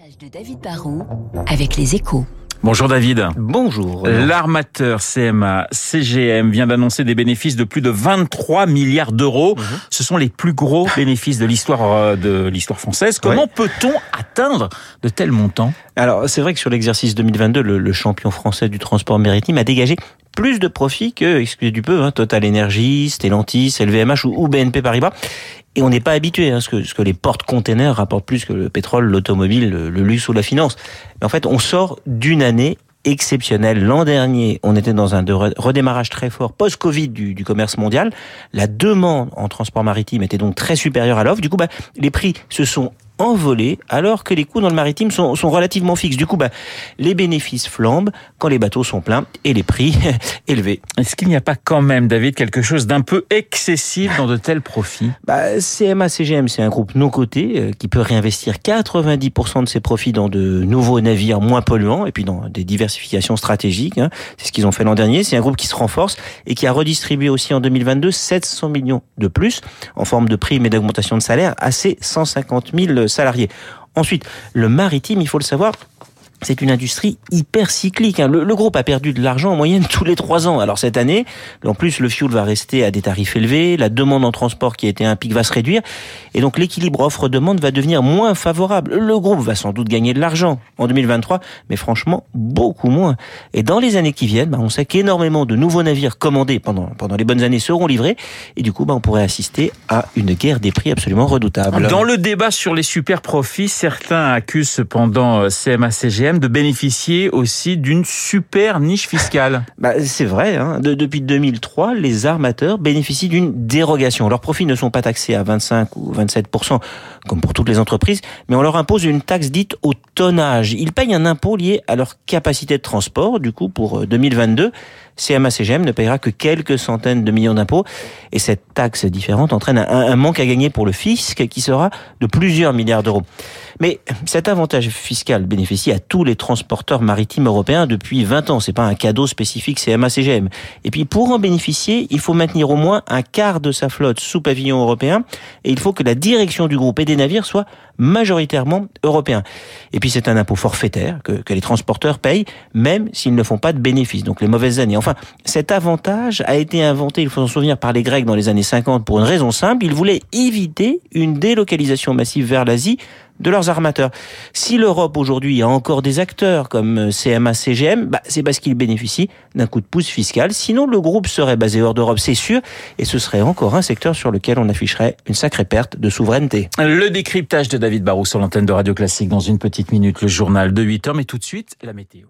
de David Barrault avec les échos. Bonjour David. Bonjour. L'armateur CMA CGM vient d'annoncer des bénéfices de plus de 23 milliards d'euros. Mhm. Ce sont les plus gros bénéfices de l'histoire euh, de l'histoire française. Comment peut-on atteindre de tels montants? Alors, c'est vrai que sur l'exercice 2022, le, le champion français du transport maritime a dégagé plus de profits que, excusez du peu, hein, Total Energy, Stellantis, LVMH ou, ou BNP Paribas. Et on n'est pas habitué à ce que, ce que les portes-containers rapportent plus que le pétrole, l'automobile, le, luxe ou la finance. En fait, on sort d'une année exceptionnelle. L'an dernier, on était dans un redémarrage très fort post-Covid du, du, commerce mondial. La demande en transport maritime était donc très supérieure à l'offre. Du coup, bah, les prix se sont envolés alors que les coûts dans le maritime sont, sont relativement fixes. Du coup, bah, les bénéfices flambent quand les bateaux sont pleins et les prix élevés. Est-ce qu'il n'y a pas quand même, David, quelque chose d'un peu excessif dans de tels profits? Bah, CMA CGM, c'est un groupe non coté euh, qui peut réinvestir 90% de ses profits dans de nouveaux navires moins polluants et puis dans des diversifications stratégiques. Hein. C'est ce qu'ils ont fait l'an dernier. C'est un groupe qui se renforce et qui a redistribué aussi en 2022 700 millions de plus en forme de primes et d'augmentation de salaire à ses 150 000 salariés. Ensuite, le maritime, il faut le savoir, c'est une industrie hyper cyclique. Hein. Le, le, groupe a perdu de l'argent en moyenne tous les trois ans. Alors cette année, en plus, le fuel va rester à des tarifs élevés, la demande en transport qui a été un pic va se réduire, et donc l'équilibre offre-demande va devenir moins favorable. Le groupe va sans doute gagner de l'argent en 2023, mais franchement beaucoup moins. Et dans les années qui viennent, bah, on sait qu'énormément de nouveaux navires commandés pendant pendant les bonnes années seront livrés, et du coup, bah, on pourrait assister à une guerre des prix absolument redoutable. Dans le débat sur les super profits, certains accusent cependant CMA-CGM de bénéficier aussi d'une super niche fiscale. Bah, c'est vrai. Hein. De, depuis 2003, les armateurs bénéficient d'une dérogation. Leurs profits ne sont pas taxés à 25 ou 27% comme pour toutes les entreprises, mais on leur impose une taxe dite au tonnage. Ils payent un impôt lié à leur capacité de transport. Du coup, pour 2022, CMA-CGM ne payera que quelques centaines de millions d'impôts. Et cette taxe différente entraîne un, manque à gagner pour le fisc qui sera de plusieurs milliards d'euros. Mais cet avantage fiscal bénéficie à tous les transporteurs maritimes européens depuis 20 ans. C'est pas un cadeau spécifique CMA-CGM. Et puis, pour en bénéficier, il faut maintenir au moins un quart de sa flotte sous pavillon européen. Et il faut que la direction du groupe et des navires soit majoritairement européen. Et puis, c'est un impôt forfaitaire que, que les transporteurs payent, même s'ils ne font pas de bénéfices. Donc, les mauvaises années. Enfin, cet avantage a été inventé, il faut s'en souvenir, par les Grecs dans les années 50 pour une raison simple. Ils voulaient éviter une délocalisation massive vers l'Asie de leurs armateurs. Si l'Europe aujourd'hui a encore des acteurs comme CMA, CGM, bah, c'est parce qu'ils bénéficient d'un coup de pouce fiscal. Sinon, le groupe serait basé hors d'Europe, c'est sûr, et ce serait encore un secteur sur lequel on afficherait une sacrée perte de souveraineté. Le décryptage de David Barrou sur l'antenne de Radio Classique dans une petite minute, le journal de 8 heures, mais tout de suite, la météo.